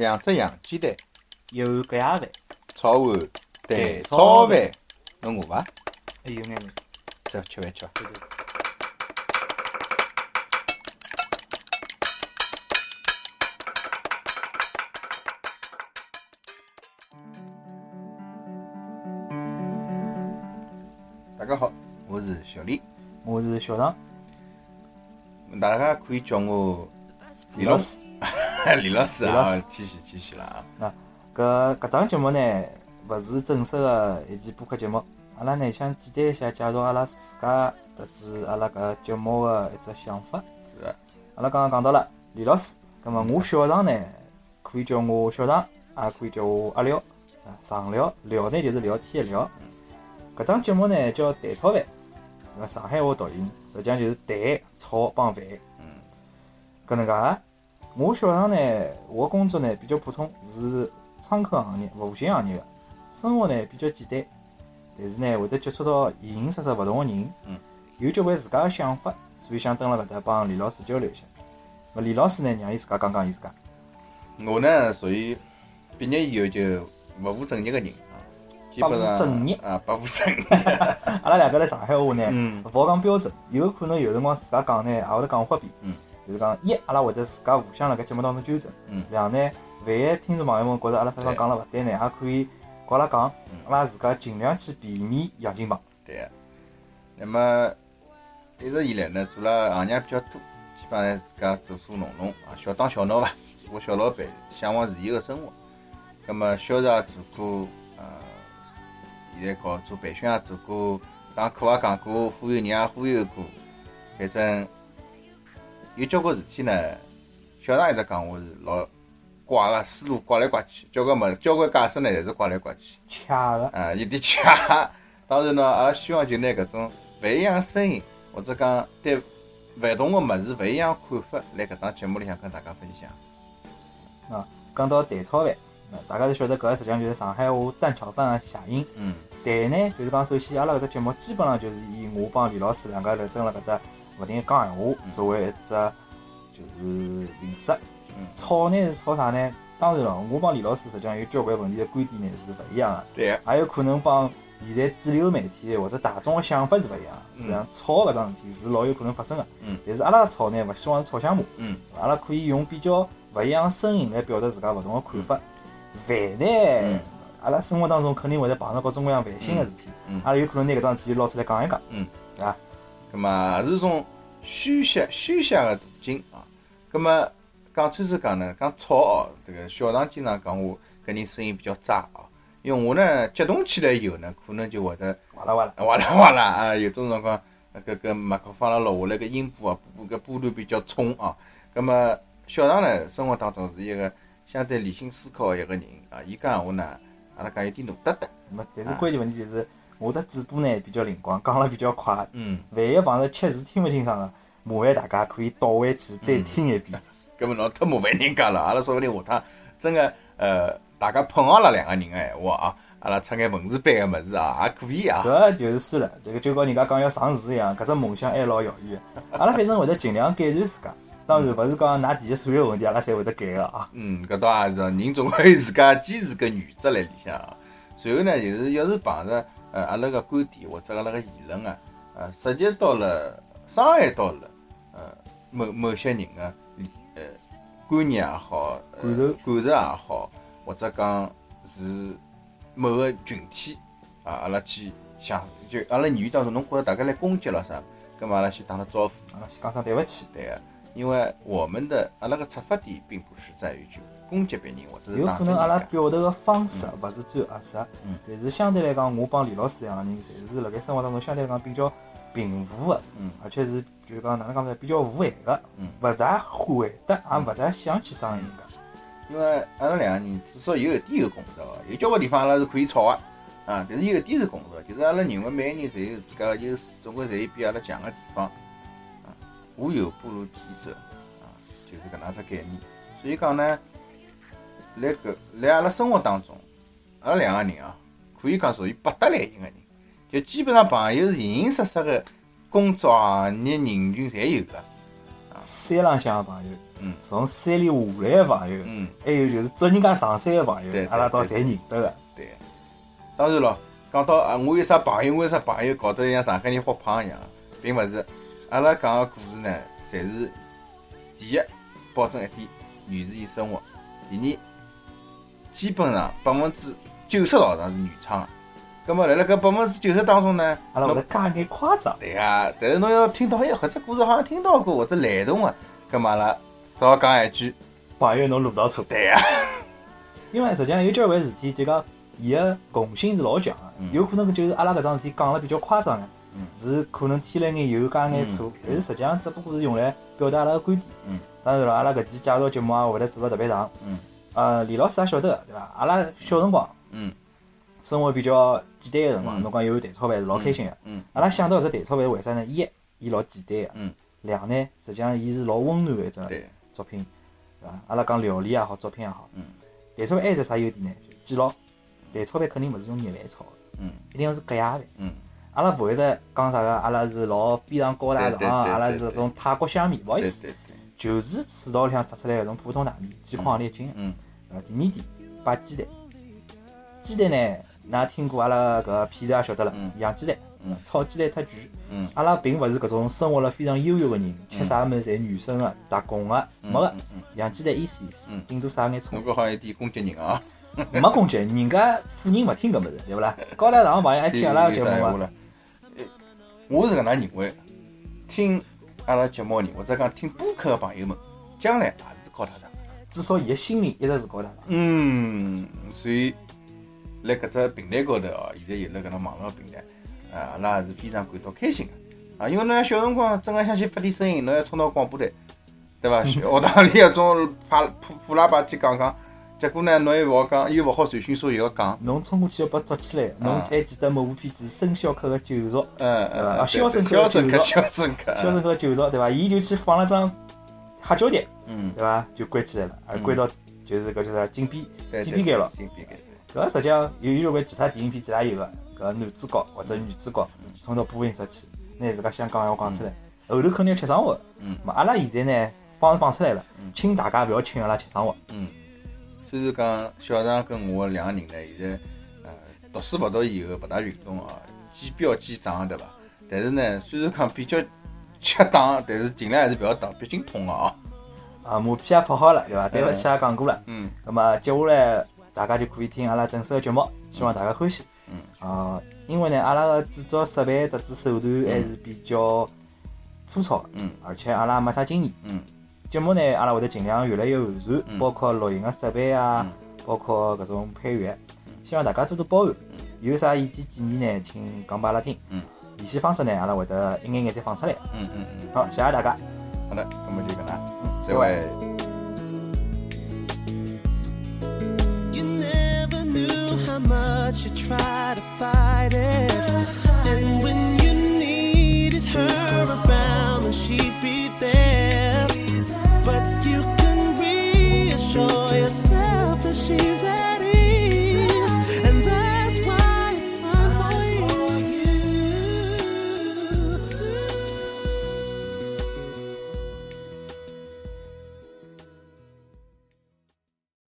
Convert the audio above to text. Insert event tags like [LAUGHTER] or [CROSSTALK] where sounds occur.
两只洋鸡蛋，一碗隔夜饭，炒碗蛋炒饭，侬饿伐？还有眼眼。走，吃饭吃伐？对对。大家好，我是小李，我是小张，大家可以叫我李老师。[LAUGHS] 李老师李老啊师，继续继续了啊。搿搿档节目呢，勿是正式个一期播客节目，阿拉呢想简单一下介绍阿拉自家，特子阿拉搿节目个一只想法。是的，阿拉刚刚讲到了李老师，葛末我小常呢，可以叫我小常，也可以叫我阿廖，啊，常廖，廖呢就是聊天个聊。搿档节目呢叫蛋炒饭，搿上海话读音，实际上就是蛋炒帮饭。嗯搿能介啊，我小常呢，我工作呢比较普通，是窗口行业、服务性行业个，生活呢比较简单，但是呢会得接触到形形色色勿同个人，嗯，有交关自家的想法，所以想蹲辣搿搭帮李老师交流一下。那李老师呢，让伊自家讲讲伊自家。我呢属于毕业以后就不务正业个人啊，基本上不务正业啊，不务正业。[LAUGHS] [LAUGHS] 阿拉两个来上海话呢，嗯勿好讲标准，有可能有辰光自家讲呢，也会得讲花边。嗯。就是讲一，阿拉会得自家互相辣盖节目当中纠正。嗯两呢，万一听众朋友们觉着阿拉啥地方讲了勿对呢，也可以跟阿拉讲嗯，阿拉自家尽量去避免洋泾浜。对个。那么一直以来呢，做了行业比较多，基本上自家做做弄弄啊，小打小闹伐，做个小老板，向往自由个生活。那么销售也做过，呃，现在搞做培训也做过，讲课也讲过，忽悠人也忽悠过，反正有交关事体呢。小常一直讲我是老怪个，思路怪来怪去，交关物，交关解释呢，侪是怪来怪去。恰个，啊，有点恰。当然呢，阿拉希望就拿搿种勿一样的声音，或者讲对勿同个物事勿一样的看法，来搿档节目里向跟大家分享。讲到蛋炒饭，那大家都晓得搿个实际上就是上海话蛋炒饭个谐音。嗯蛋呢，就是讲首先阿拉搿只节目基本上就是以我帮李老师两个头蹲辣搿搭勿停地讲闲话嗯。作为一只就是形式。嗯，炒呢是吵啥呢？当然了，我帮李老师实际上有交关问题的观点呢是勿一样的，对个，也有可能帮现在主流媒体或者大众的想法是勿一样实际上，炒搿桩事体是老有可能发生的。嗯。但是阿拉吵呢，勿希望是吵相骂，嗯。阿拉可以用比较勿一样的声音来表达自家勿同的看法。烦呢嗯，阿拉生活当中肯定会得碰到各种各样烦心个事体，嗯阿拉有可能拿搿桩事体捞出来讲一讲，嗯，对伐？葛么是种宣泄宣泄个途径啊。葛么讲穿是讲呢，讲吵哦，这个小唐经常讲我搿人声音比较渣啊，因为我呢激动起来以后呢，可能就会得。哇啦哇啦，哇啦哇啦 [LAUGHS] 啊！有种辰光，搿搿麦克风啦落下来，个音波啊，波搿波段比较冲啊。葛么小唐呢，生活当中是一个相对理性思考的一个人啊。伊讲闲话呢，阿拉讲有点努得得。没但是关键问题就是我的嘴巴呢比较灵光，讲了比较快，嗯，万一碰着确实听勿清爽个，麻烦大家可以倒回去再听一遍。搿么侬太麻烦人家了。阿拉说不定下趟真个呃，大家碰上了两个人个闲话啊，阿拉出眼文字版个物事啊，也可以啊。搿就是算了，这个就跟人家讲要上市一样，搿只梦想还老遥远的。阿拉反正会得尽量改善自家，当然勿是讲㑚提的所有问题阿拉侪会得改个啊。嗯，搿倒也是哦，人总归有自家坚持个原则辣里向啊。随后呢，就是要是碰着呃阿拉个观点或者阿拉个言论啊，呃，涉及到了伤害到了呃某某些人个理呃观念也好，呃感受感受也好，或者讲是某个群体啊，阿拉去想就阿拉言语当中，侬觉着大家来攻击了啥？葛末阿拉先打个招呼。阿拉先讲声对勿起，对个，因为我们的阿拉个出发点并不是在于去攻击别人或者是有可能阿拉表达个方式勿是最合适嗯，但是相对来讲，我帮李老师两个人侪是辣盖生活当中相对来讲比较平和个，嗯。而且是就是讲哪能讲呢，比较无害个，嗯，勿大会得，也勿大想去伤害人家。因为阿拉两个人至少有一点有共识个，有交关地方阿拉是可以吵个啊，但是有一点是共识的，就是阿拉认为每个人侪有自家个优势，总归侪有比阿拉强个地方。啊，无有不如己者啊，就是搿能只概念。所以讲呢，辣搿辣阿拉生活当中，阿拉两个人啊，可以讲属于百搭类型个人，就基本上朋友是形形色色个工作行业人群侪有个。山浪向个朋友，嗯从山里下来个朋友，嗯，还有就是捉人家上山个朋对友，阿拉倒侪认得个。对。当然咯，讲到啊，我有啥朋友，我有啥朋友，搞得像上海人发胖一样，并勿是。阿拉讲个故事呢，侪是第一，保证一点原始性生活；第二，基本上百分之九十以上是原创个。葛末辣辣搿百分之九十当中呢，阿拉会得加眼夸张。对呀，但是侬要听到，哎，搿只故事好像听到过或者雷同个，葛末阿拉只好讲一句，朋友侬路到错，对呀，因为实际上有交关事体，就讲伊个共性是老强个嗯，有可能就是阿拉搿桩事体讲了比较夸张个嗯，是可能添了眼油加眼醋嗯，但是实际上只不过是用来表达阿拉个观点。嗯。当然了，阿拉搿期介绍节目也会得做了特别长。嗯。呃，李老师也晓得个，对伐？阿拉小辰光嗯生活比较简单个辰光，嗯侬讲有蛋炒饭是老开心个。嗯阿拉想到搿只蛋炒饭为啥呢？一，伊老简单个。嗯。两呢，实际上伊是老温暖个一只对，作品，对伐？阿拉讲料理也好，作品也好，嗯蛋炒饭还有只啥优点呢？记牢，蛋炒饭肯定勿是用热饭炒个，嗯一定要是隔夜饭。嗯阿拉勿会得讲啥个，阿拉是老非常高大上，阿拉是搿种泰国香米，勿好意思，就是水稻里向摘出来搿种普通大米，几块钿一斤。嗯呃，第二点，摆鸡蛋。鸡蛋呢，㑚听过阿拉搿片头也晓得了嗯，养鸡蛋嗯，炒鸡蛋太贵。嗯阿拉并勿是搿种生活了非常优越个人，吃啥物事侪原生个、打工个，嗯，没个。养鸡蛋意思意思嗯，顶多撒眼葱侬，搿好像有点攻击人啊，没攻击，人家富人勿听搿物事，对勿啦？[LAUGHS] 高大上个朋友还听阿拉个节目嘛？我是搿能认为，听阿拉节目人，或者讲听播客个朋友们，将来也是高大上。至少伊个心灵一直是高大上。嗯，所以辣搿只平台高头哦，现在有了搿能网络平台，啊，阿拉也是非常感到开心个。啊，因为侬像小辰光真个想去发点声音，侬要冲到广播台，对伐？学堂里搿种派破破喇叭去讲讲，结果呢，侬又勿好讲，又勿好传讯说又要讲，侬冲过去要被捉起来，侬还记得某部片子《生肖克个救赎》？嗯嗯，啊肖申克肖申克，救肖申克，肖申克救赎，对伐？伊就去放了张黑胶碟，嗯，对伐？就关起来了，而嗯关到就是搿叫啥禁闭对禁闭间了。禁闭间，搿实际上有有交关其他电影片子也有个，搿男主角或者女主角冲到播音室去，拿自家想讲闲话讲出来，后头肯定要吃生活。嗯嘛，阿拉现在呢放是放出来了嗯，请大家勿要请阿拉吃生活。嗯。虽然讲小常跟我两个人呢，现在呃读书勿读以后勿大运动啊，见标见长对伐？但是呢，虽然讲比较吃打，但是尽量还是勿要打，毕竟痛个啊。啊，马屁也拍好了，对伐？对勿起也讲过了。嗯那么接下来大家就可以听阿拉正式个节目，希望大家欢喜。嗯。啊，因为呢，阿拉个制作设备特子手段还是比较粗糙的，嗯而且阿拉也没啥经验。嗯节目呢，阿拉会得尽量越来越完善，包括录音个设备啊，包括各种配乐，希望大家多多包涵。有啥意见建议呢，请讲拨阿拉听。联系方式呢，阿拉会得一眼眼再放出来。嗯嗯嗯，好，谢谢大家。好的，那么就搿能，再会。Much you try to fight it, and when you needed her around, she'd be there.